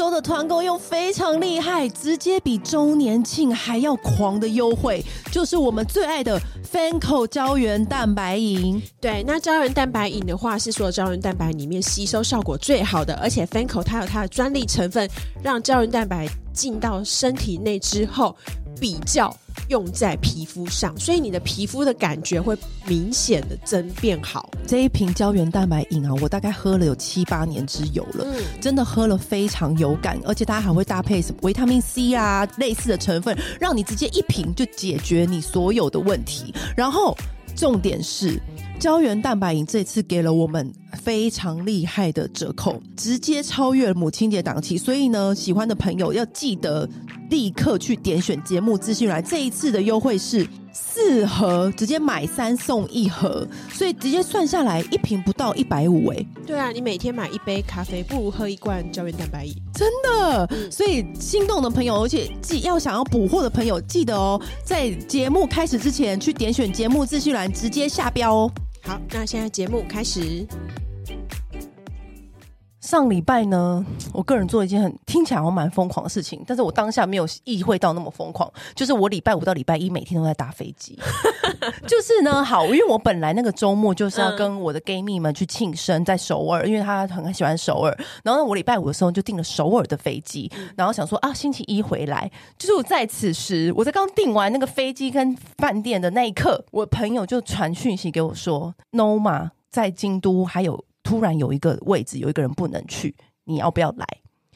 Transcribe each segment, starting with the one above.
周的团购又非常厉害，直接比周年庆还要狂的优惠，就是我们最爱的 Fanco 胶原蛋白饮。对，那胶原蛋白饮的话，是所有胶原蛋白里面吸收效果最好的，而且 Fanco 它有它的专利成分，让胶原蛋白进到身体内之后，比较用在皮肤上，所以你的皮肤的感觉会明显的增变好。这一瓶胶原蛋白饮啊，我大概喝了有七八年之久了，嗯，真的喝了非常有感，而且它还会搭配什么维他命 C 啊类似的成分，让你直接一瓶就解决你所有的问题。然后重点是，胶原蛋白饮这次给了我们非常厉害的折扣，直接超越了母亲节档期。所以呢，喜欢的朋友要记得。立刻去点选节目资讯栏，这一次的优惠是四盒，直接买三送一盒，所以直接算下来一瓶不到一百五哎。对啊，你每天买一杯咖啡，不如喝一罐胶原蛋白饮。真的，嗯、所以心动的朋友，而且记要想要补货的朋友，记得哦，在节目开始之前去点选节目资讯栏，直接下标哦。好，那现在节目开始。上礼拜呢，我个人做一件很听起来好像蛮疯狂的事情，但是我当下没有意会到那么疯狂。就是我礼拜五到礼拜一每天都在搭飞机，就是呢，好，因为我本来那个周末就是要跟我的 gay 蜜们去庆生，在首尔，因为他很喜欢首尔。然后呢，我礼拜五的时候就订了首尔的飞机，然后想说啊，星期一回来。就是我在此时，我在刚订完那个飞机跟饭店的那一刻，我朋友就传讯息给我说，Noma 在京都还有。突然有一个位置，有一个人不能去，你要不要来？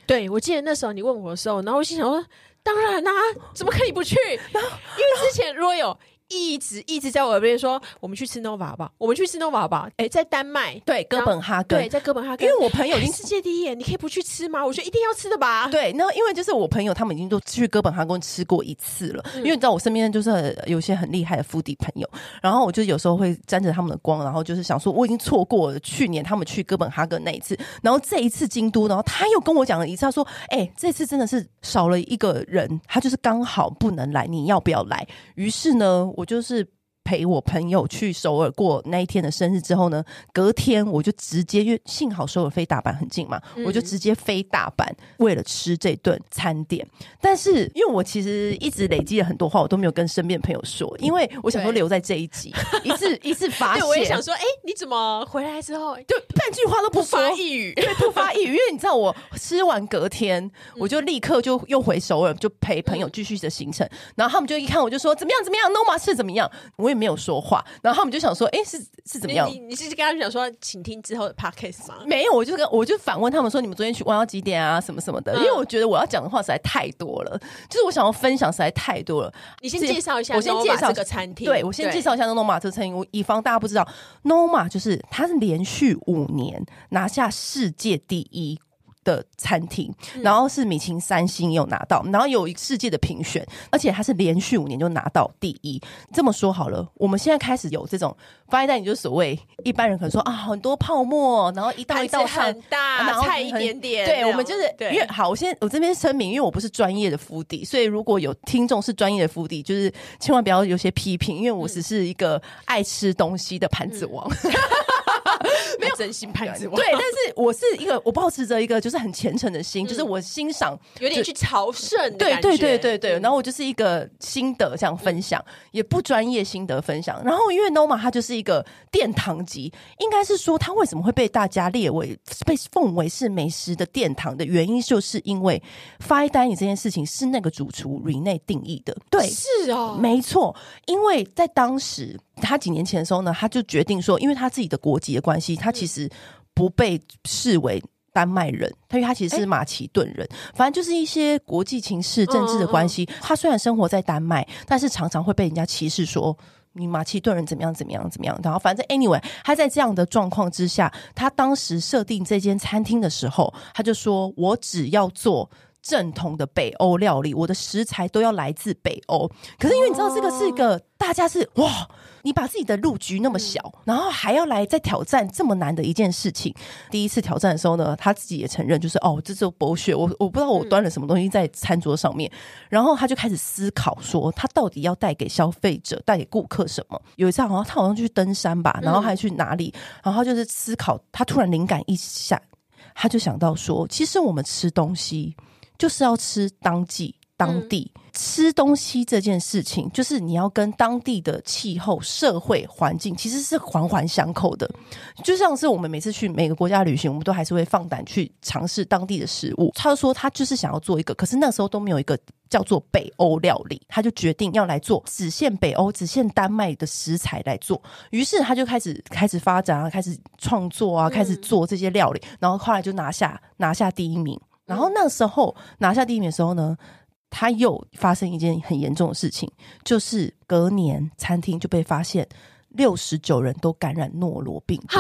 对，我记得那时候你问我的时候，然后我心想说，当然啦、啊，怎么可以不去？因为之前如果有。一直一直在我耳边说：“我们去吃 Nova 好不好？我们去吃 Nova 好不好？”哎，在丹麦，对，哥本哈根，对，在哥本哈根。因为我朋友已经世界第一，你可以不去吃吗？我说一定要吃的吧。对，那因为就是我朋友他们已经都去哥本哈根吃过一次了。嗯、因为你知道我身边就是有些很厉害的 foodie 朋友，然后我就有时候会沾着他们的光，然后就是想说我已经错过了去年他们去哥本哈根那一次，然后这一次京都，然后他又跟我讲了一次，他说：“哎、欸，这次真的是少了一个人，他就是刚好不能来，你要不要来？”于是呢，我就是。陪我朋友去首尔过那一天的生日之后呢，隔天我就直接，因为幸好首尔飞大阪很近嘛，嗯、我就直接飞大阪，为了吃这顿餐点。但是因为我其实一直累积了很多话，我都没有跟身边朋友说，因为我想说留在这一集，一次一次发现。我也想说，哎、欸，你怎么回来之后就半句话都不发一语，对，不发一语。因为你知道，我吃完隔天，我就立刻就又回首尔，就陪朋友继续的行程。嗯、然后他们就一看我就说怎么样怎么样，Noma 是怎么样，我也没有说话，然后他们就想说：“哎，是是怎么样？”你你是跟他们讲说，请听之后的 podcast 吗？没有，我就跟我就反问他们说：“你们昨天去玩到几点啊？什么什么的？”嗯、因为我觉得我要讲的话实在太多了，就是我想要分享实在太多了。你先介绍一下，我先介绍这个餐厅。对，我先介绍一下 Noma 这个餐厅，我以防大家不知道，Noma 就是它是连续五年拿下世界第一。的餐厅，然后是米其林三星也有拿到，然后有一世界的评选，而且它是连续五年就拿到第一。这么说好了，我们现在开始有这种发现，你就所谓一般人可能说啊，很多泡沫，然后一道一道很大，然后菜一点点。对，我们就是因为好，我先我这边声明，因为我不是专业的 foodie，所以如果有听众是专业的 foodie，就是千万不要有些批评，因为我只是一个爱吃东西的盘子王。真心盘子王，对，但是我是一个，我保持着一个就是很虔诚的心，嗯、就是我欣赏，有点去朝圣，对对对对对。然后我就是一个心得这样分享，嗯、也不专业心得分享。然后因为 Noma 它就是一个殿堂级，应该是说它为什么会被大家列为被奉为是美食的殿堂的原因，就是因为 Fine Dining 这件事情是那个主厨 Rene 定义的，对，是哦，没错，因为在当时。他几年前的时候呢，他就决定说，因为他自己的国籍的关系，他其实不被视为丹麦人，他因为他其实是马其顿人。欸、反正就是一些国际情势、政治的关系。嗯嗯，他虽然生活在丹麦，但是常常会被人家歧视，说你马其顿人怎么样怎么样怎么样。然后反正 anyway，他在这样的状况之下，他当时设定这间餐厅的时候，他就说我只要做正统的北欧料理，我的食材都要来自北欧。可是因为你知道，这个是一个大家是哇，你把自己的路局那么小，然后还要来再挑战这么难的一件事情。第一次挑战的时候呢，他自己也承认，就是哦，这是博学我，我不知道我端了什么东西在餐桌上面。然后他就开始思考说，他到底要带给消费者、带给顾客什么？有一次好像他好像去登山吧，然后还去哪里？然后他就是思考，他突然灵感一闪，他就想到说，其实我们吃东西。就是要吃当季当地、嗯、吃东西这件事情，就是你要跟当地的气候、社会环境其实是环环相扣的。就像是我们每次去每个国家旅行，我们都还是会放胆去尝试当地的食物。他就说他就是想要做一个，可是那时候都没有一个叫做北欧料理，他就决定要来做只限北欧、只限丹麦的食材来做。于是他就开始开始发展啊，开始创作啊，开始做这些料理，然后后来就拿下拿下第一名。然后那时候拿下第一名的时候呢，他又发生一件很严重的事情，就是隔年餐厅就被发现。六十九人都感染诺罗病毒，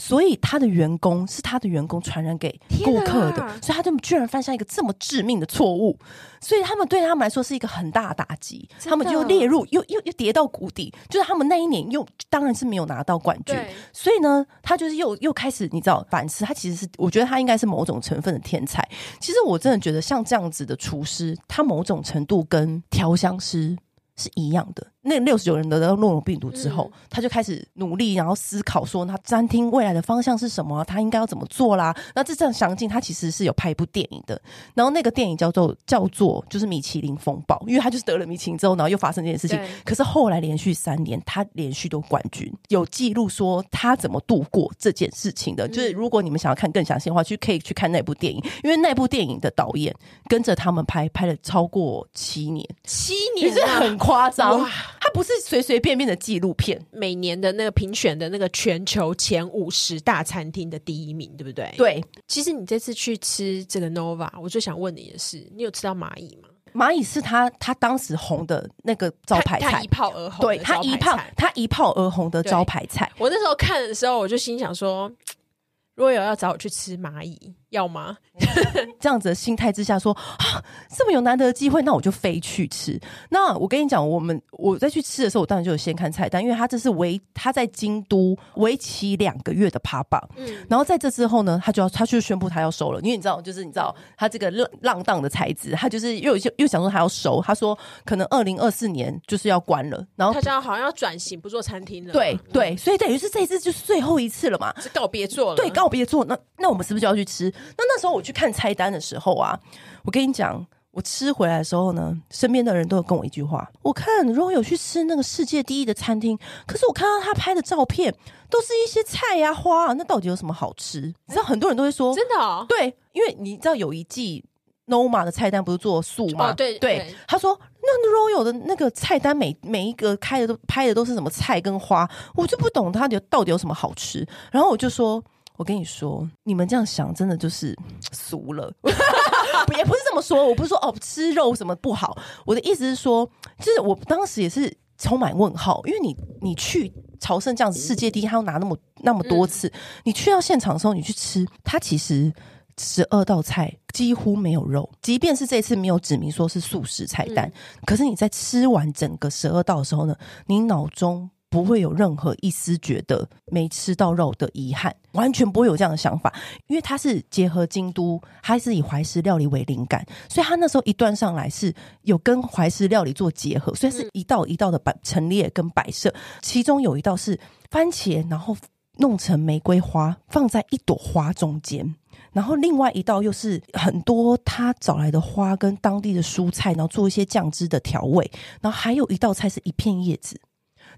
所以他的员工是他的员工传染给顾客的，所以他就居然犯下一个这么致命的错误，所以他们对他们来说是一个很大的打击，他们就列入又又又跌到谷底，就是他们那一年又当然是没有拿到冠军，所以呢，他就是又又开始你知道反思，他其实是我觉得他应该是某种成分的天才，其实我真的觉得像这样子的厨师，他某种程度跟调香师是一样的。那六十九人得到诺如病毒之后，嗯，他就开始努力，然后思考说，他餐厅未来的方向是什么？他应该要怎么做啦？那这这样详尽，他其实是有拍一部电影的。然后那个电影叫做叫做就是米其林风暴，因为他就是得了米其林之后，然后又发生这件事情。可是后来连续三年，他连续都冠军，有记录说他怎么度过这件事情的。就是如果你们想要看更详细的话，去可以去看那部电影，因为那部电影的导演跟着他们拍，拍了超过七年，七年，啊，是很夸张。他不是随随便便的纪录片，每年的那个评选的那个全球前五十大餐厅的第一名，对不对？对。其实你这次去吃这个 Nova，我最想问你的是，你有吃到蚂蚁吗？蚂蚁是他他当时红的那个招牌菜，他一炮而红。对，他一炮他一炮而红的招牌菜。我那时候看的时候，我就心想说，如果有要找我去吃蚂蚁。要吗？这样子的心态之下说啊，这么有难得的机会，那我就飞去吃。那我跟你讲，我们我在去吃的时候，我当然就有先看菜单，因为他这是为他在京都为期两个月的趴榜。嗯，然后在这之后呢，他就要他就宣布他要收了，因为你知道，就是你知道他这个浪浪荡的才子，他就是又又想说他要收，他说可能二零二四年就是要关了，然后他这样好像要转型不做餐厅了。对对，所以等于是这一次就是最后一次了嘛，是告别做了。对，告别做。那那我们是不是就要去吃？那那时候我去看菜单的时候啊，我跟你讲，我吃回来的时候呢，身边的人都有跟我一句话：我看如果有去吃那个世界第一的餐厅，可是我看到他拍的照片都是一些菜呀、啊、花啊，那到底有什么好吃？你知道很多人都会说，真的、哦，对，因为你知道有一季 Noma 的菜单不是做素吗？哦、对对，他说那 Royal 的那个菜单每每一个开的都拍的都是什么菜跟花，我就不懂他到底有什么好吃。然后我就说。我跟你说，你们这样想真的就是俗了，也不是这么说。我不是说哦，吃肉什么不好。我的意思是说，就是我当时也是充满问号，因为你你去朝圣这样子世界第一，他要拿那么那么多次，你去到现场的时候，你去吃，它其实十二道菜几乎没有肉，即便是这次没有指明说是素食菜单，可是你在吃完整个十二道的时候呢，你脑中。不会有任何一丝觉得没吃到肉的遗憾，完全不会有这样的想法，因为它是结合京都，它是以怀石料理为灵感，所以它那时候一端上来是有跟怀石料理做结合，所以是一道一道的摆陈列跟摆设，其中有一道是番茄，然后弄成玫瑰花放在一朵花中间，然后另外一道又是很多他找来的花跟当地的蔬菜，然后做一些酱汁的调味，然后还有一道菜是一片叶子。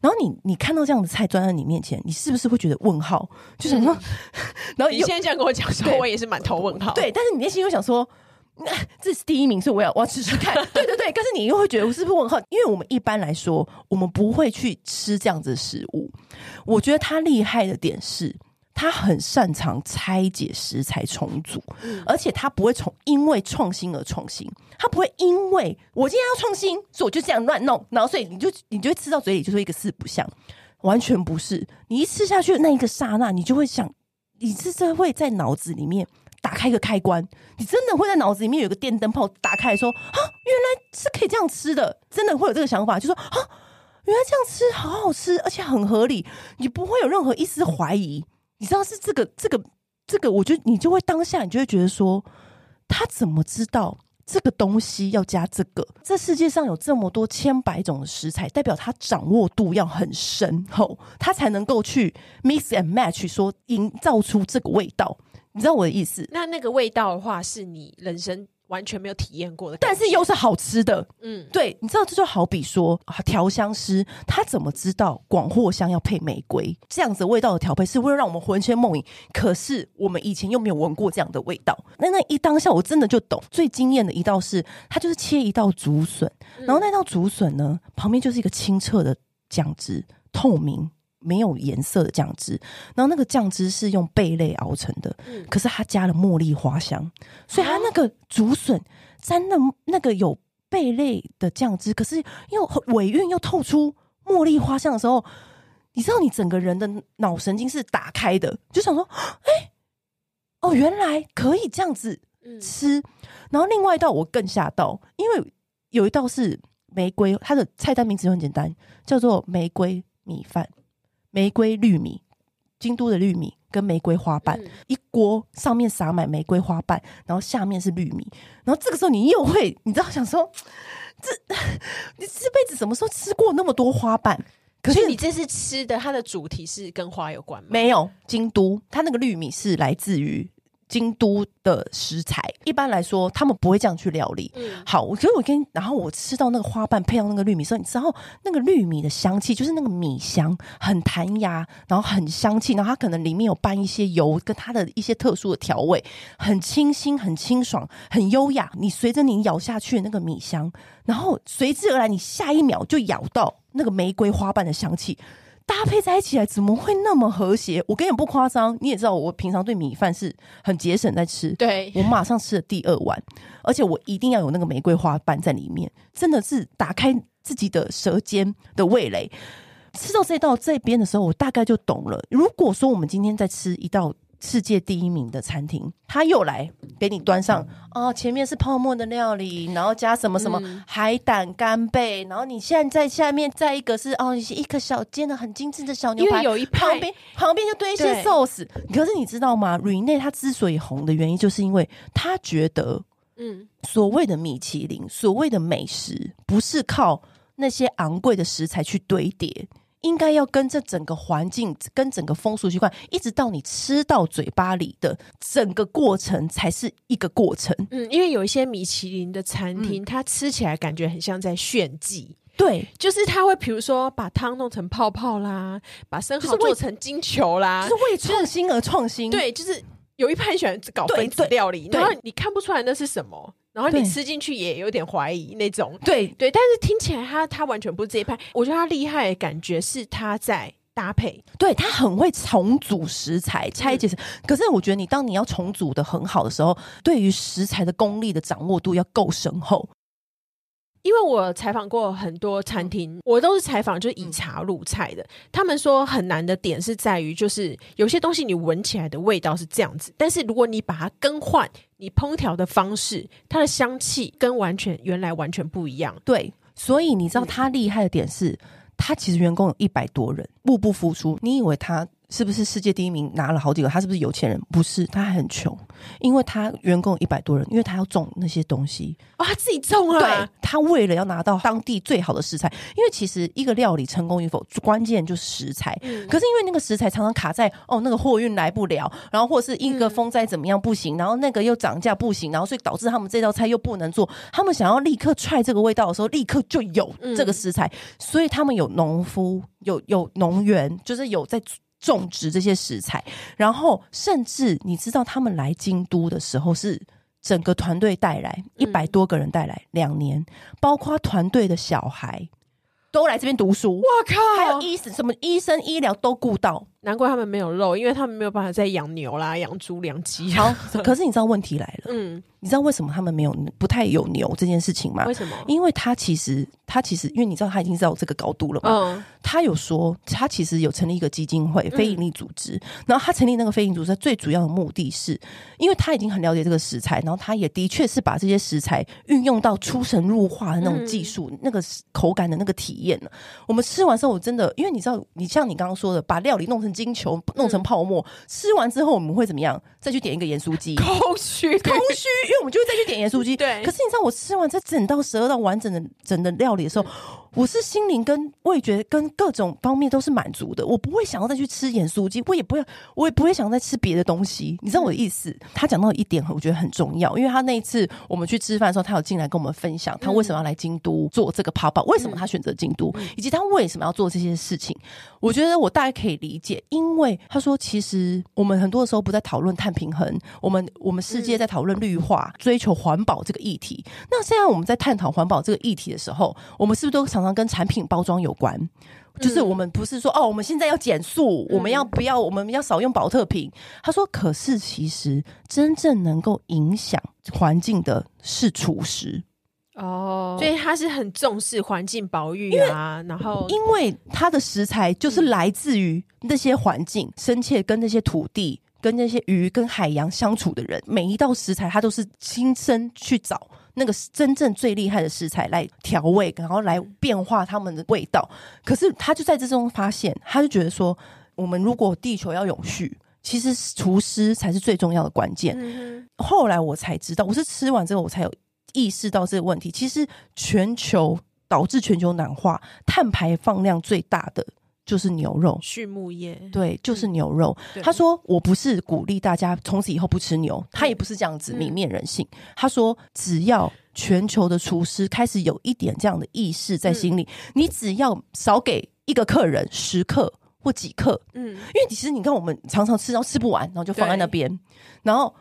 然后你你看到这样的菜端在你面前，你是不是会觉得问号？就是说，然后你现在这样跟我讲说，我也是满头问号。对，但是你内心又想说，那这是第一名，所以我要我要试试看。对对对，但是你又会觉得我是不是问号？因为我们一般来说，我们不会去吃这样子的食物。我觉得他厉害的点是。他很擅长拆解食材重组，而且他不会从因为创新而创新，他不会因为我今天要创新，所以我就这样乱弄，然后所以你就你就会吃到嘴里就是一个四不像，完全不是。你一吃下去的那一个刹那，你就会想，你是会在脑子里面打开一个开关，你真的会在脑子里面有一个电灯泡打开，说啊，原来是可以这样吃的，真的会有这个想法，就说啊，原来这样吃好好吃，而且很合理，你不会有任何一丝怀疑。你知道是这个这个这个，我觉得你就会当下，你就会觉得说，他怎么知道？这个东西要加这个，这世界上有这么多千百种的食材，代表他掌握度要很深厚，他才能够去 mix and match，说营造出这个味道。你知道我的意思？那那个味道的话，是你人生。完全没有体验过的，但是又是好吃的。嗯，对，你知道这就好比说啊，调香师他怎么知道广藿香要配玫瑰这样子味道的调配是会让我们魂牵梦萦？可是我们以前又没有闻过这样的味道。那那一当下我真的就懂。最惊艳的一道是，它就是切一道竹笋，然后那道竹笋呢，旁边就是一个清澈的酱汁，透明。没有颜色的酱汁，然后那个酱汁是用贝类熬成的，嗯、可是它加了茉莉花香，所以它那个竹笋沾的那个有贝类的酱汁，可是又尾韵又透出茉莉花香的时候，你知道你整个人的脑神经是打开的，就想说，哎，哦，原来可以这样子吃。嗯、然后另外一道我更吓到，因为有一道是玫瑰，它的菜单名字很简单，叫做玫瑰米饭。玫瑰绿米，京都的绿米跟玫瑰花瓣、嗯、一锅，上面撒满玫瑰花瓣，然后下面是绿米，然后这个时候你又会，你知道想说，这你这辈子什么时候吃过那么多花瓣？可是你这次吃的，它的主题是跟花有关吗？没有，京都它那个绿米是来自于。京都的食材，一般来说他们不会这样去料理。嗯，好，我觉得我跟，然后我吃到那个花瓣配上那个绿米时候，你知道那个绿米的香气，就是那个米香很弹牙，然后很香气，然后它可能里面有拌一些油，跟它的一些特殊的调味，很清新、很清爽、很优雅。你随着你咬下去的那个米香，然后随之而来，你下一秒就咬到那个玫瑰花瓣的香气。搭配在一起来，怎么会那么和谐？我跟你不夸张，你也知道，我平常对米饭是很节省在吃。对，我马上吃了第二碗，而且我一定要有那个玫瑰花瓣在里面，真的是打开自己的舌尖的味蕾。吃到这道这边的时候，我大概就懂了。如果说我们今天在吃一道。世界第一名的餐厅，他又来给你端上哦，前面是泡沫的料理，然后加什么什么、嗯、海胆干贝，然后你现在在下面再一个是哦，一个小煎的很精致的小牛排，有一旁边旁边就堆一些寿司。可是你知道吗？Rene 他之所以红的原因，就是因为他觉得，嗯，所谓的米其林，所谓的美食，不是靠那些昂贵的食材去堆叠。应该要跟这整个环境、跟整个风俗习惯，一直到你吃到嘴巴里的整个过程，才是一个过程。嗯，因为有一些米其林的餐厅，嗯、它吃起来感觉很像在炫技。对，就是他会比如说把汤弄成泡泡啦，把生蚝做成金球啦，就是为创新而创新。对，就是有一派喜欢搞分子料理，然后你看不出来那是什么。然后你吃进去也有点怀疑那种，对对，但是听起来他他完全不是这一派。我觉得他厉害的感觉是他在搭配，对，他很会重组食材，拆解。嗯、可是我觉得你当你要重组的很好的时候，对于食材的功力的掌握度要够深厚。因为我采访过很多餐厅，我都是采访就是以茶入菜的。他们说很难的点是在于，就是有些东西你闻起来的味道是这样子，但是如果你把它更换，你烹调的方式，它的香气跟完全原来完全不一样。对，所以你知道他厉害的点是，他其实员工有一百多人，入不敷出。你以为他？是不是世界第一名拿了好几个？他是不是有钱人？不是，他还很穷，因为他员工有一百多人，因为他要种那些东西啊、哦，他自己种啊。对，他为了要拿到当地最好的食材，因为其实一个料理成功与否，关键就是食材。嗯、可是因为那个食材常常卡在哦，那个货运来不了，然后或者是一个风灾怎么样不行，嗯、然后那个又涨价不行，然后所以导致他们这道菜又不能做。他们想要立刻踹这个味道的时候，立刻就有这个食材，嗯、所以他们有农夫，有有农园，就是有在。种植这些食材，然后甚至你知道他们来京都的时候是整个团队带来一百多个人带来两年，包括团队的小孩都来这边读书。我靠！还有医生什么医生医疗都顾到，难怪他们没有肉，因为他们没有办法再养牛啦、养猪、养鸡。好，可是你知道问题来了，嗯。你知道为什么他们没有不太有牛这件事情吗？为什么？因为他其实他其实因为你知道他已经到这个高度了嘛。嗯。他有说他其实有成立一个基金会，非营利组织。嗯、然后他成立那个非营利组织最主要的目的是，因为他已经很了解这个食材，然后他也的确是把这些食材运用到出神入化的那种技术、嗯、那个口感的那个体验了。我们吃完之后，我真的因为你知道，你像你刚刚说的，把料理弄成金球，弄成泡沫，嗯、吃完之后我们会怎么样？再去点一个盐酥鸡，空虚，空虚。因为我们就会再去点盐酥鸡，对。可是你知道，我吃完这整道十二道完整的整的料理的时候，我是心灵跟味觉跟各种方面都是满足的。我不会想要再去吃盐酥鸡，我也不要，我也不会想要再吃别的东西。你知道我的意思？他讲到一点，我觉得很重要，因为他那一次我们去吃饭的时候，他有进来跟我们分享他为什么要来京都做这个跑跑，为什么他选择京都，以及他为什么要做这些事情。我觉得我大概可以理解，因为他说，其实我们很多的时候不在讨论碳平衡，我们我们世界在讨论绿化、追求环保这个议题。那现在我们在探讨环保这个议题的时候，我们是不是都常常常跟产品包装有关？就是我们不是说哦，我们现在要减速，我们要不要？我们要少用保特瓶？他说，可是其实真正能够影响环境的是厨师。哦，所以他是很重视环境保育啊，然后因为他的食材就是来自于那些环境，深切跟那些土地、跟那些鱼、跟海洋相处的人，每一道食材他都是亲身去找那个真正最厉害的食材来调味，然后来变化他们的味道。可是他就在这中发现，他就觉得说，我们如果地球要永续，其实厨师才是最重要的关键。嗯、后来我才知道，我是吃完之后我才有。意识到这个问题，其实全球导致全球暖化碳排放量最大的就是牛肉、畜牧业，对，就是牛肉。嗯、他说：“我不是鼓励大家从此以后不吃牛，他也不是这样子泯灭人性。嗯”他说：“只要全球的厨师开始有一点这样的意识在心里，嗯、你只要少给一个客人十克或几克，嗯，因为其实你看，我们常常吃，然后吃不完，然后就放在那边，然后。”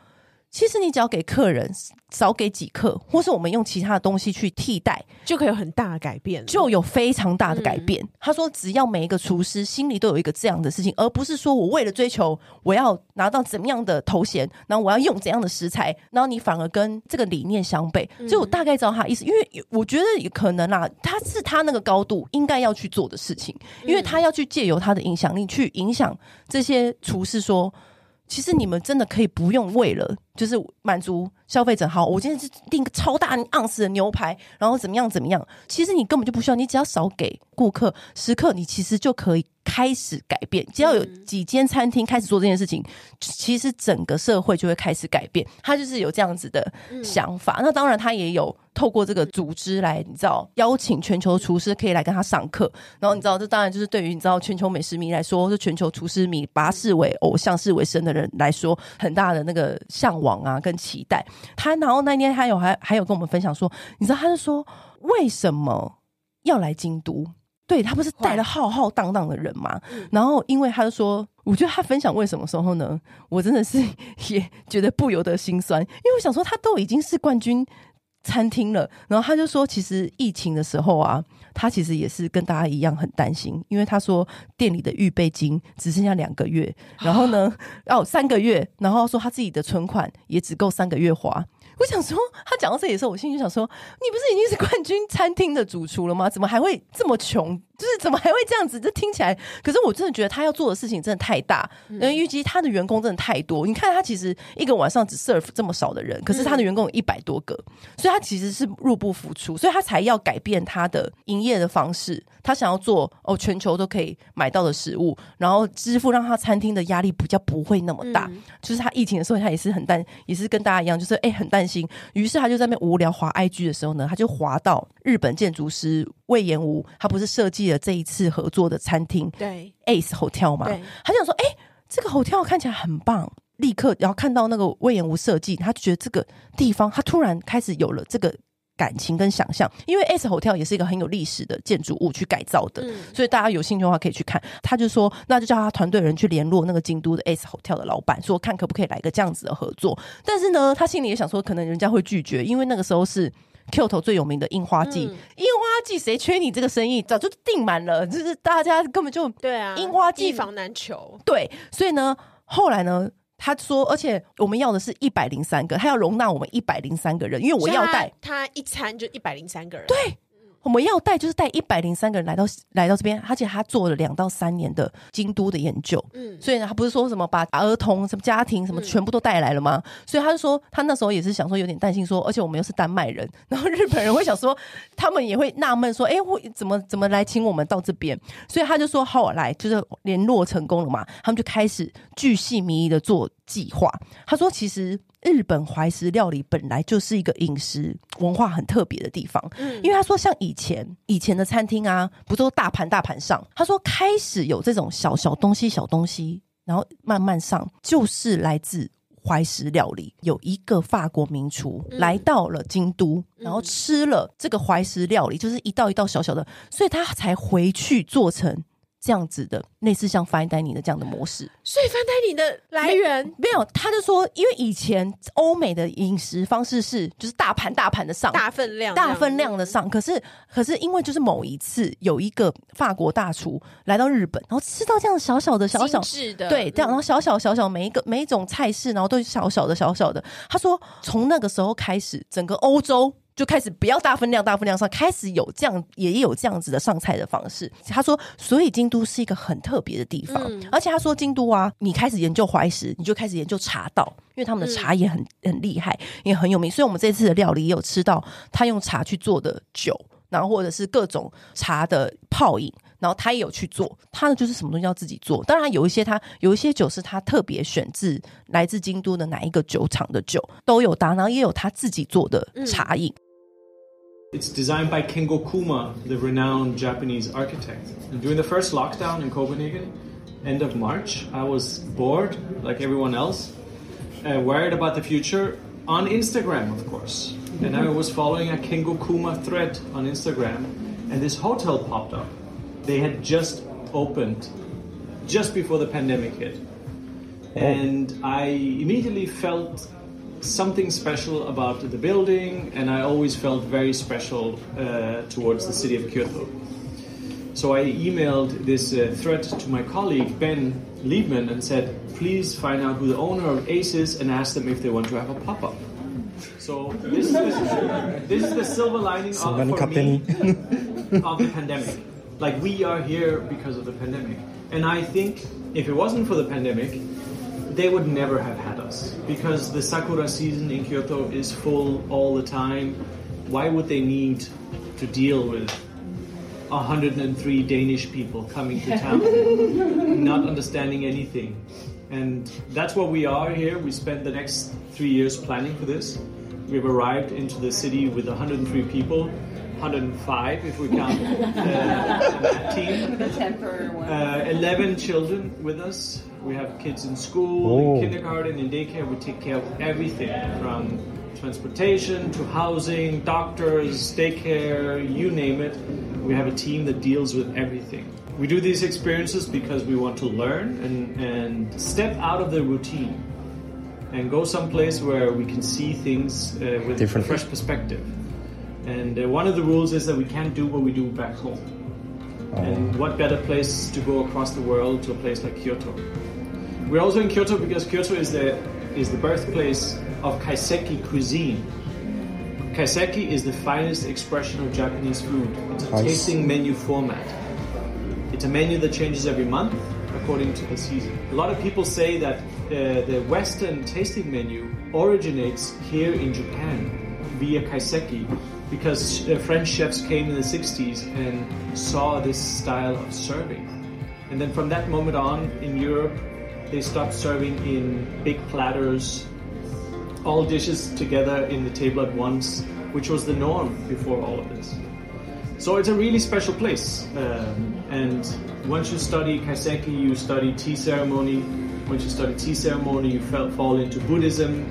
其实你只要给客人少给几克，或是我们用其他的东西去替代，就可以有很大的改变，就有非常大的改变。嗯、他说，只要每一个厨师心里都有一个这样的事情，而不是说我为了追求我要拿到怎么样的头衔，然后我要用怎样的食材，然后你反而跟这个理念相悖。所以我大概知道他意思，因为我觉得也可能啦，他是他那个高度应该要去做的事情，因为他要去借由他的影响力去影响这些厨师说。其实你们真的可以不用为了就是满足消费者，好，我今天是订个超大盎司的牛排，然后怎么样怎么样。其实你根本就不需要，你只要少给顾客食客，你其实就可以开始改变。只要有几间餐厅开始做这件事情，其实整个社会就会开始改变。他就是有这样子的想法。那当然，他也有。透过这个组织来，你知道邀请全球厨师可以来跟他上课，然后你知道这当然就是对于你知道全球美食迷来说，是全球厨师迷把他视为偶像、视为神的人来说，很大的那个向往啊跟期待。他然后那天他有还还有跟我们分享说，你知道他是说为什么要来京都？对，他不是带了浩浩荡荡的人嘛？然后因为他就说，我觉得他分享为什么时候呢？我真的是也觉得不由得心酸，因为我想说他都已经是冠军。餐厅了，然后他就说，其实疫情的时候啊，他其实也是跟大家一样很担心，因为他说店里的预备金只剩下两个月，然后呢，哦三个月，然后说他自己的存款也只够三个月花。我想说，他讲到这里的时候，我心里就想说，你不是已经是冠军餐厅的主厨了吗？怎么还会这么穷？就是怎么还会这样子？这听起来，可是我真的觉得他要做的事情真的太大，因为预计他的员工真的太多。你看他其实一个晚上只 serve 这么少的人，可是他的员工有一百多个，所以他其实是入不敷出，所以他才要改变他的营业的方式。他想要做哦，全球都可以买到的食物，然后支付让他餐厅的压力比较不会那么大。嗯、就是他疫情的时候，他也是很担，也是跟大家一样，就是哎、欸、很担心。于是他就在那边无聊滑 IG 的时候呢，他就滑到日本建筑师魏延吾，他不是设计了这一次合作的餐厅对 Ace Hotel 嘛？他就想说，哎、欸，这个 hotel 看起来很棒，立刻然后看到那个魏延无设计，他就觉得这个地方，他突然开始有了这个。感情跟想象，因为 Ace Hotel 也是一个很有历史的建筑物去改造的，嗯、所以大家有兴趣的话可以去看。他就说，那就叫他团队人去联络那个京都的 Ace Hotel 的老板，说看可不可以来个这样子的合作。但是呢，他心里也想说，可能人家会拒绝，因为那个时候是 Kyoto 最有名的樱花季，樱、嗯、花季谁缺你这个生意？早就订满了，就是大家根本就对啊，樱花季一房难求。对，所以呢，后来呢，他说，而且我们要的是一百零三个，他要容纳我们一百零三个人，因为我要带他一餐就一百零三个人。对。我们要带就是带一百零三个人来到来到这边，而且他做了两到三年的京都的研究，嗯，所以呢，他不是说什么把儿童、什么家庭、什么全部都带来了吗？嗯、所以他就说，他那时候也是想说有点担心说，而且我们又是丹麦人，然后日本人会想说，他们也会纳闷说，哎，我怎么怎么来请我们到这边？所以他就说，好来，就是联络成功了嘛，他们就开始巨细靡遗的做计划。他说，其实。日本怀石料理本来就是一个饮食文化很特别的地方，嗯，因为他说像以前以前的餐厅啊，不都大盘大盘上？他说开始有这种小小东西小东西，然后慢慢上，就是来自怀石料理。有一个法国名厨来到了京都，然后吃了这个怀石料理，就是一道一道小小的，所以他才回去做成。这样子的类似像 fine dining 的这样的模式，所以 fine dining 的来源？没，没有，他就说，因为以前欧美的饮食方式是就是大盘大盘的上，大分量大分量的上，可是可是因为就是某一次有一个法国大厨来到日本，然后吃到这样小小的小小的。对，这样然后小小小小每一个每一种菜式，然后都是小小的小小的，他说从那个时候开始，整个欧洲。就开始不要大分量，大分量上开始有这样，也有这样子的上菜的方式。他说，所以京都是一个很特别的地方，嗯、而且他说京都啊，你开始研究怀石，你就开始研究茶道，因为他们的茶也很很厉害，也很有名。所以我们这次的料理也有吃到他用茶去做的酒，然后或者是各种茶的泡饮，然后他也有去做。他呢就是什么东西要自己做，当然有一些他有一些酒是他特别选自来自京都的哪一个酒厂的酒都有搭，然后也有他自己做的茶饮。嗯 It's designed by Kengo Kuma, the renowned Japanese architect. And during the first lockdown in Copenhagen, end of March, I was bored, like everyone else, uh, worried about the future, on Instagram, of course. And I was following a Kengo Kuma thread on Instagram, and this hotel popped up. They had just opened just before the pandemic hit. Oh. And I immediately felt something special about the building, and I always felt very special uh, towards the city of Kyoto. So I emailed this uh, thread to my colleague Ben Liebman and said, please find out who the owner of Ace is and ask them if they want to have a pop up. So this is, the, this is the silver lining of, for me, of the pandemic. Like we are here because of the pandemic. And I think if it wasn't for the pandemic, they would never have had us because the sakura season in Kyoto is full all the time. Why would they need to deal with 103 Danish people coming to town, not understanding anything? And that's what we are here. We spent the next three years planning for this. We've arrived into the city with 103 people 105 if we count uh, that team. The temporary one. Uh, 11 children with us. We have kids in school, oh. in kindergarten, in daycare. We take care of everything from transportation to housing, doctors, daycare, you name it. We have a team that deals with everything. We do these experiences because we want to learn and, and step out of the routine and go someplace where we can see things uh, with Different. a fresh perspective. And uh, one of the rules is that we can't do what we do back home. Oh. And what better place to go across the world to a place like Kyoto? We're also in Kyoto because Kyoto is the is the birthplace of kaiseki cuisine. Kaiseki is the finest expression of Japanese food. It's a tasting menu format. It's a menu that changes every month according to the season. A lot of people say that uh, the Western tasting menu originates here in Japan via kaiseki because uh, French chefs came in the 60s and saw this style of serving. And then from that moment on in Europe, they stopped serving in big platters, all dishes together in the table at once, which was the norm before all of this. So it's a really special place. Um, and once you study kaiseki, you study tea ceremony. Once you study tea ceremony, you fall into Buddhism,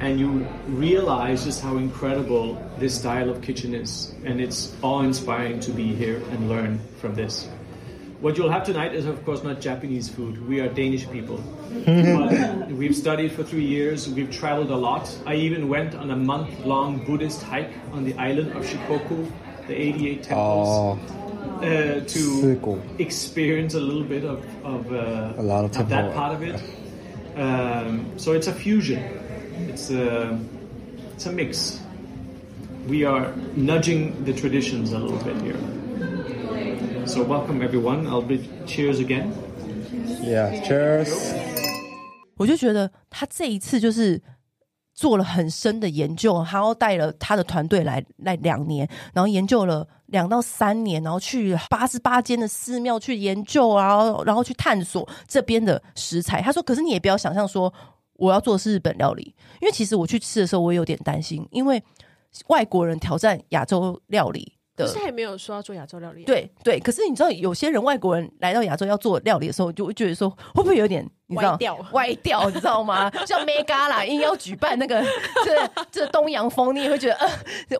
and you realize just how incredible this style of kitchen is. And it's awe inspiring to be here and learn from this. What you'll have tonight is, of course, not Japanese food. We are Danish people. but we've studied for three years. We've traveled a lot. I even went on a month-long Buddhist hike on the island of Shikoku, the 88 temples, Oh, uh, to experience a little bit of, of, uh, A lot of that part of it. Um, so it's a fusion. It's a, it's a mix. We are nudging the traditions a little bit here. So welcome everyone. I'll be cheers again. yeah, cheers. 我就觉得他这一次就是做了很深的研究，然后带了他的团队来来两年，然后研究了两到三年，然后去八十八间的寺庙去研究啊，然后然后去探索这边的食材。他说：“可是你也不要想象说我要做的是日本料理，因为其实我去吃的时候，我也有点担心，因为外国人挑战亚洲料理的可是还没有说要做亚洲料理、啊。，对对，可是你知道，有些人外国人来到亚洲要做料理的时候，就会觉得说，会不会有点你知道歪掉歪掉，你知道吗？像 Mega 啦，硬要举办那个这这东洋风，你也会觉得呃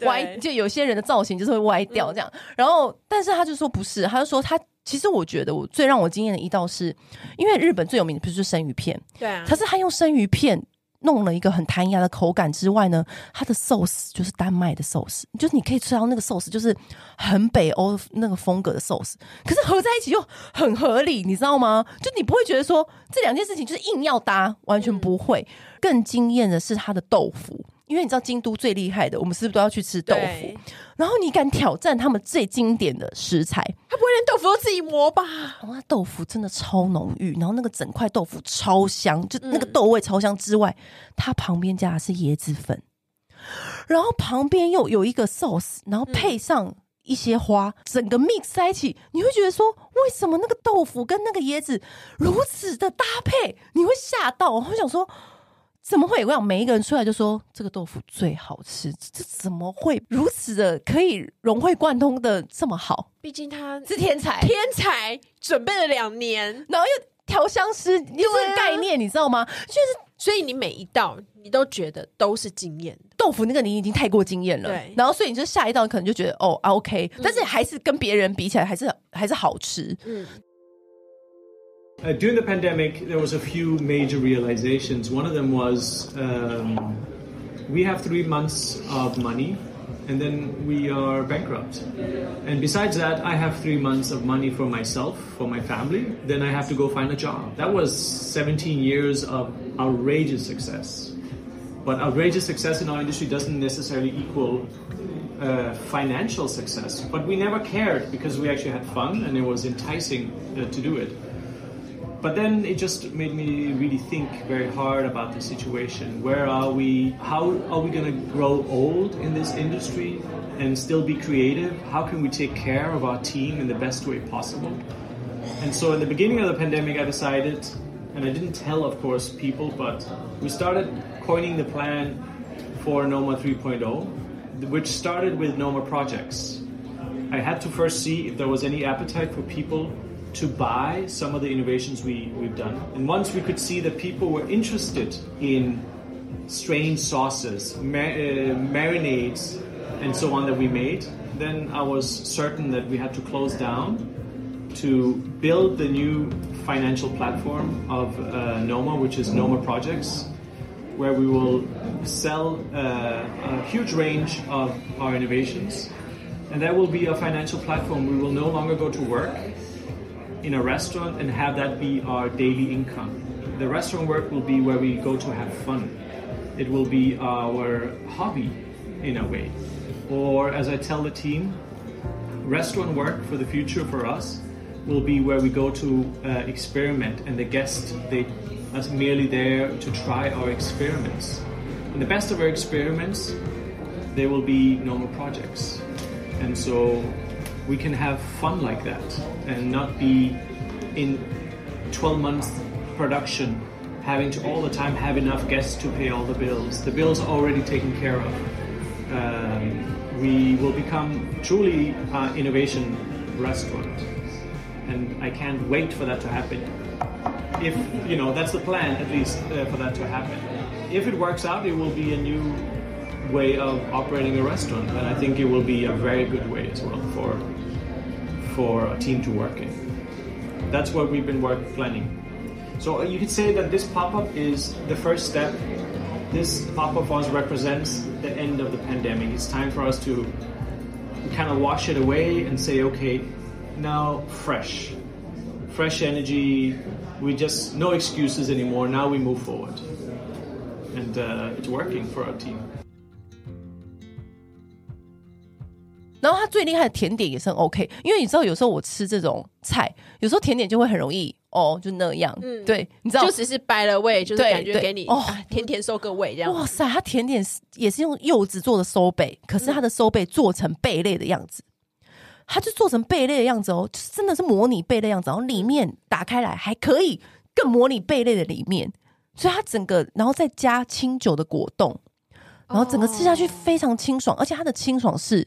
歪，就有些人的造型就是会歪掉这样。然后，但是他就说不是，他就说他其实我觉得我最让我惊艳的一道是，因为日本最有名的不是生鱼片，对啊，可是他用生鱼片弄了一个很弹牙的口感之外呢，它的 sauce 就是丹麦的 sauce，就是你可以吃到那个 sauce 就是很北欧那个风格的 sauce，可是合在一起又很合理，你知道吗？就你不会觉得说这两件事情就是硬要搭，完全不会。更惊艳的是它的豆腐，因为你知道京都最厉害的，我们是不是都要去吃豆腐？然后你敢挑战他们最经典的食材？他不会连豆腐都自己磨吧？哦，那豆腐真的超浓郁，然后那个整块豆腐超香，就那个豆味超香之外，它旁边加的是椰子粉，然后旁边又有一个 sauce，然后配上一些花，整个 mix 在一起，你会觉得说，为什么那个豆腐跟那个椰子如此的搭配？你会吓到，我会想说。怎么会？我想每一个人出来就说这个豆腐最好吃，这怎么会如此的可以融会贯通的这么好？毕竟他是天才，天才，准备了两年，然后又调香师，又这个概念，你知道吗？就是所以你每一道你都觉得都是惊艳的。豆腐那个你已经太过惊艳了，对然后所以你就下一道可能就觉得哦啊 OK，、但是还是跟别人比起来还是还是好吃。嗯，Uh, during the pandemic, there was a few major realizations. One of them was um, we have three months of money, and then we are bankrupt. And besides that, I have three months of money for myself, for my family. Then I have to go find a job. That was 17 years of outrageous success. But outrageous success in our industry doesn't necessarily equal uh, financial success. But we never cared because we actually had fun and it was enticing uh, to do it. But then it just made me really think very hard about the situation. Where are we? How are we going to grow old in this industry and still be creative? How can we take care of our team in the best way possible? And so, in the beginning of the pandemic, I decided, and I didn't tell, of course, people, but we started coining the plan for Noma 3.0, which started with Noma projects. I had to first see if there was any appetite for people to buy some of the innovations we, we've done. And once we could see that people were interested in strange sauces, ma- uh, marinades, and so on that we made, then I was certain that we had to close down to build the new financial platform of uh, Noma, which is Noma Projects, where we will sell uh, a huge range of our innovations. And that will be a financial platform. We will no longer go to work in a restaurant and have that be our daily income. The restaurant work will be where we go to have fun. It will be our hobby in a way. Or as I tell the team, restaurant work for the future for us will be where we go to uh, experiment and the guest they are merely there to try our experiments. And the best of our experiments, they will be normal projects. And so we can have fun like that and not be in 12 months production having to all the time have enough guests to pay all the bills. The bills are already taken care of. Um, we will become truly an innovation restaurant. And I can't wait for that to happen. If, you know, that's the plan at least uh, for that to happen. If it works out, it will be a new way of operating a restaurant. And I think it will be a very good way as well for, for a team to work in. That's what we've been work planning. So you could say that this pop-up is the first step. This pop-up for us represents the end of the pandemic. It's time for us to kind of wash it away and say, okay, now fresh, fresh energy. We just no excuses anymore. Now we move forward, and uh, it's working for our team. 然后它最厉害的甜点也是很 OK，因为你知道有时候我吃这种菜，有时候甜点就会很容易哦，就那样。嗯，对，你知道，就只是掰了味，就是感觉给你哦，甜甜收个味这样。哇塞，它甜点也是用柚子做的收贝，可是它的收贝做成贝类的样子，它就做成贝类的样子哦，就是真的是模拟贝类的样子，然后里面打开来还可以更模拟贝类的里面，所以它整个然后再加清酒的果冻，然后整个吃下去非常清爽，而且它的清爽是。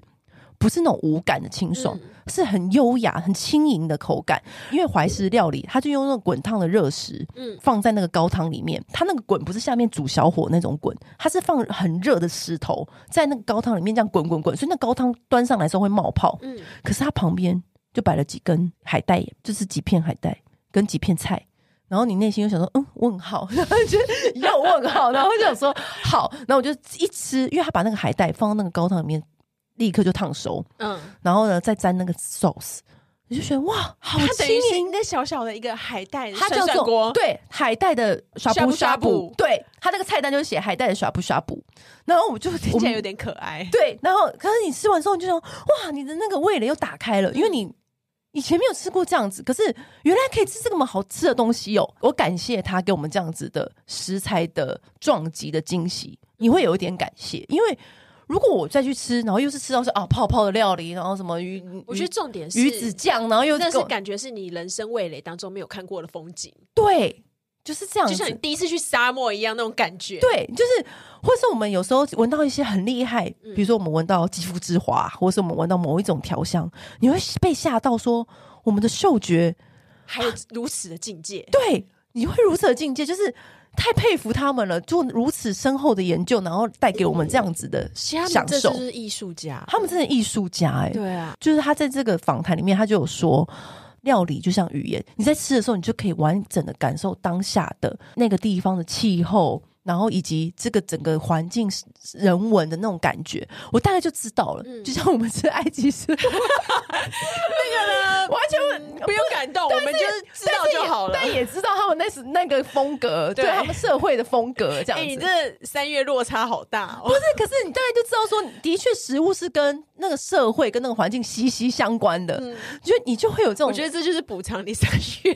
不是那种无感的清爽，嗯、是很优雅、很轻盈的口感。因为怀石料理，它就用那种滚烫的热食，嗯，放在那个高汤里面。它那个滚不是下面煮小火那种滚，它是放很热的石头在那个高汤里面这样滚滚滚，所以那高汤端上来的时候会冒泡。嗯，可是它旁边就摆了几根海带，就是几片海带跟几片菜。然后你内心又想说，嗯，问号，然 后就要问号，然后就想说好，然后我就一吃，因为他把那个海带放到那个高汤里面。立刻就烫熟，嗯，然后呢，再沾那个 sauce，你就觉得哇，好轻盈，它等于是一个小小的一个海带，它叫做对海带的刷布刷布，对，它那个菜单就是写海带的刷布刷布，然后我就听起来有点可爱，对，然后可是你吃完之后你就说哇，你的那个味蕾又打开了，因为你以前没有吃过这样子，可是原来可以吃这么好吃的东西哦，我感谢他给我们这样子的食材的撞击的惊喜，你会有一点感谢，因为。如果我再去吃，然后又是吃到是啊泡泡的料理，然后什么鱼，我觉得重点是鱼子酱，然后又那是感觉是你人生味蕾当中没有看过的风景。对，就是这样，就像你第一次去沙漠一样那种感觉。对，就是，或是我们有时候闻到一些很厉害，比如说我们闻到肌肤之华，或是我们闻到某一种调香，你会被吓到，说我们的嗅觉还有如此的境界。对，你会如此的境界，就是。太佩服他们了，做如此深厚的研究，然后带给我们这样子的享受。这是艺术家，他们真的艺术家哎、欸。对啊，就是他在这个访谈里面，他就有说，料理就像语言，你在吃的时候，你就可以完整的感受当下的那个地方的气候。然后以及这个整个环境人文的那种感觉，我大概就知道了。嗯、就像我们吃埃及式，那个呢，完全不用感动，我们就是知道就好了。但也知道他们那时那个风格，对他们社会的风格这样子。你这三月落差好大哦。不是，可是你大概就知道说，的确食物是跟那个社会跟那个环境息息相关的。嗯，就你就会有这种，我觉得这就是补偿你三月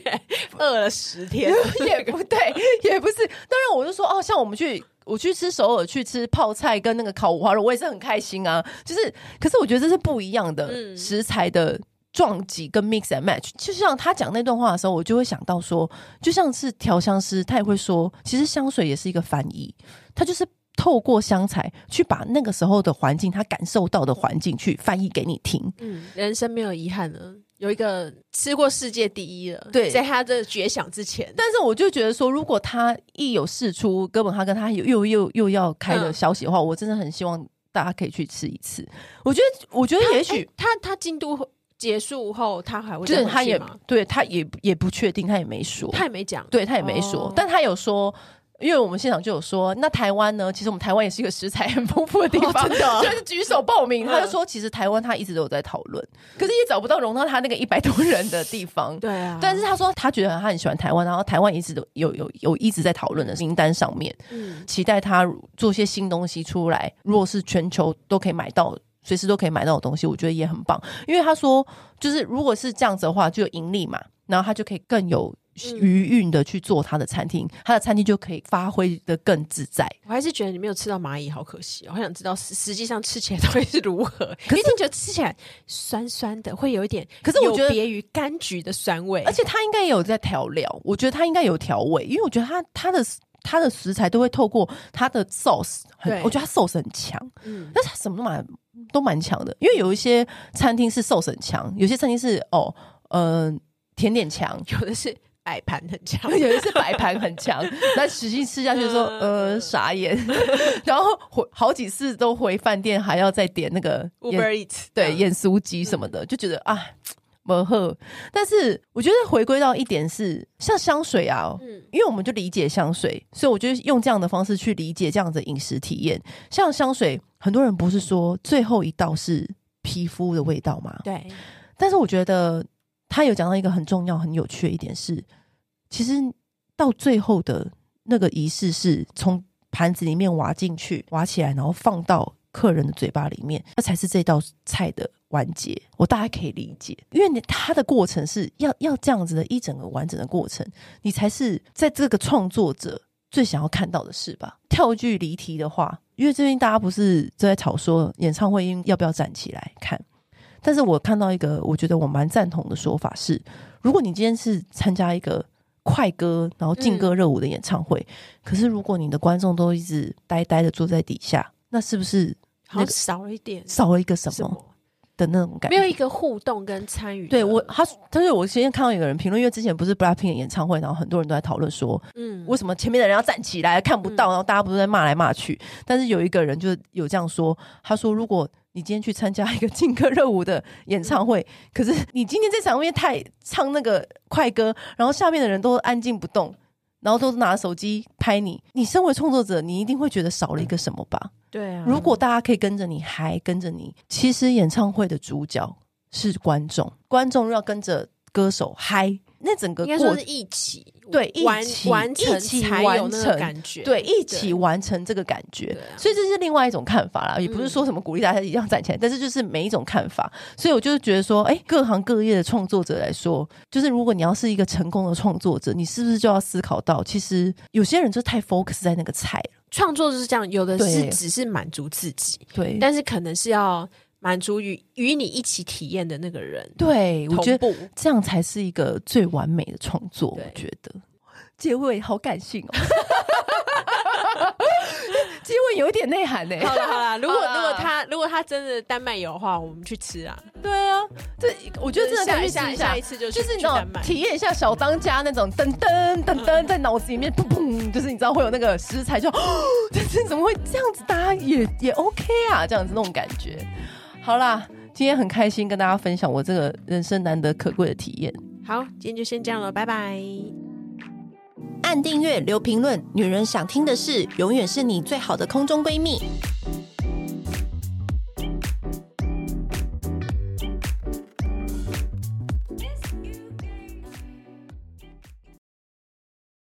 饿了十天，也不对，也不是。当然，我就说哦，像。我们去，我去吃首尔，去吃泡菜跟那个烤五花肉，我也是很开心啊。就是，可是我觉得这是不一样的食材的撞击跟 mix and match。就像他讲那段话的时候，我就会想到说，就像是调香师，他也会说，其实香水也是一个翻译，他就是透过香材去把那个时候的环境，他感受到的环境去翻译给你听。嗯，人生没有遗憾了。有一个吃过世界第一了，对，在他的绝响之前，但是我就觉得说，如果他一有事出哥本哈根他有又又又要开的消息的话，嗯、我真的很希望大家可以去吃一次。我觉得，我觉得也许他他京都结束后，他还会就是他也对他也也不确定，他也没说，他也没讲，对他也没说，哦、但他有说。因为我们现场就有说，那台湾呢？其实我们台湾也是一个食材很丰富的地方，哦、真的，就是举手报名。他就说，其实台湾他一直都有在讨论，可是也找不到容到他那个一百多人的地方。对啊，但是他说他觉得他很喜欢台湾，然后台湾一直都有有有一直在讨论的名单上面，嗯，期待他做些新东西出来。如果是全球都可以买到，随时都可以买到的东西，我觉得也很棒。因为他说，就是如果是这样子的话，就有盈利嘛，然后他就可以更有。余韵的去做他的餐厅，他的餐厅就可以发挥的更自在。我还是觉得你没有吃到蚂蚁，好可惜哦！我想知道实实际上吃起来会是如何。可是你觉得吃起来酸酸的，会有一点，可是我觉得有别于柑橘的酸味，而且他应该也有在调料。我觉得他应该有调味，因为我觉得他他的他的食材都会透过他的 sauce，很我觉得他 sauce 很强，嗯，但是他什么都蛮都蛮强的。因为有一些餐厅是 sauce 很强，有些餐厅是哦，嗯、呃，甜点强，有的是。摆盘很强，有一次摆盘很强，那实际吃下去说，呃，傻眼，然后回好几次都回饭店，还要再点那个 Uber Eats，对，盐酥鸡什么的，就觉得啊，不喝。但是我觉得回归到一点是，像香水啊，嗯，因为我们就理解香水，所以我觉得用这样的方式去理解这样的饮食体验。像香水，很多人不是说最后一道是皮肤的味道吗？对。但是我觉得他有讲到一个很重要、很有趣的一点是，其实到最后的那个仪式是从盘子里面挖进去、挖起来，然后放到。客人的嘴巴里面，那才是这道菜的完结。我大概可以理解，因为你它的过程是要要这样子的一整个完整的过程，你才是在这个创作者最想要看到的事吧。跳句离题的话，因为最近大家不是都在吵说演唱会应要不要站起来看，但是我看到一个我觉得我蛮赞同的说法是：如果你今天是参加一个快歌然后劲歌热舞的演唱会，嗯、可是如果你的观众都一直呆呆的坐在底下，那是不是？好像少了一点，少了一个什么的那种感觉，没有一个互动跟参与。对我，他，但是我今天看到有个人评论，因为之前不是 BLACKPINK 的演唱会，然后很多人都在讨论说，嗯，为什么前面的人要站起来看不到，然后大家不是在骂来骂去？但是有一个人就有这样说，他说，如果你今天去参加一个劲歌热舞的演唱会，可是你今天这场面太唱那个快歌，然后下面的人都安静不动，然后都拿手机拍你，你身为创作者，你一定会觉得少了一个什么吧？对啊，如果大家可以跟着你，还跟着你，其实演唱会的主角是观众，观众要跟着歌手嗨，那整个应该说是一起对一起完成，一起完成感觉，对，一起完成这个感觉，所以这是另外一种看法啦，也不是说什么鼓励大家一定要站起来，但是就是每一种看法，所以我就是觉得说，哎，各行各业的创作者来说，就是如果你要是一个成功的创作者，你是不是就要思考到，其实有些人就太 focus 在那个菜了。创作就是这样，有的是只是满足自己，对，但是可能是要满足于与你一起体验的那个人，对，我觉得这样才是一个最完美的创作。我觉得结尾好感性哦。结尾有点内涵呢。好了好了，如果如果他如果他真的丹麦有的话，我们去吃啊。对啊，这我觉得真的可以下一下一次就就是你知道体验一下小当家那种噔噔噔噔在脑子里面砰砰，就是你知道会有那个食材就哦，这这怎么会这样子？大家也也 OK 啊，这样子那种感觉。好啦，今天很开心跟大家分享我这个人生难得可贵的体验。好，今天就先这样了，拜拜。按订阅，留评论，女人想听的事，永远是你最好的空中闺蜜。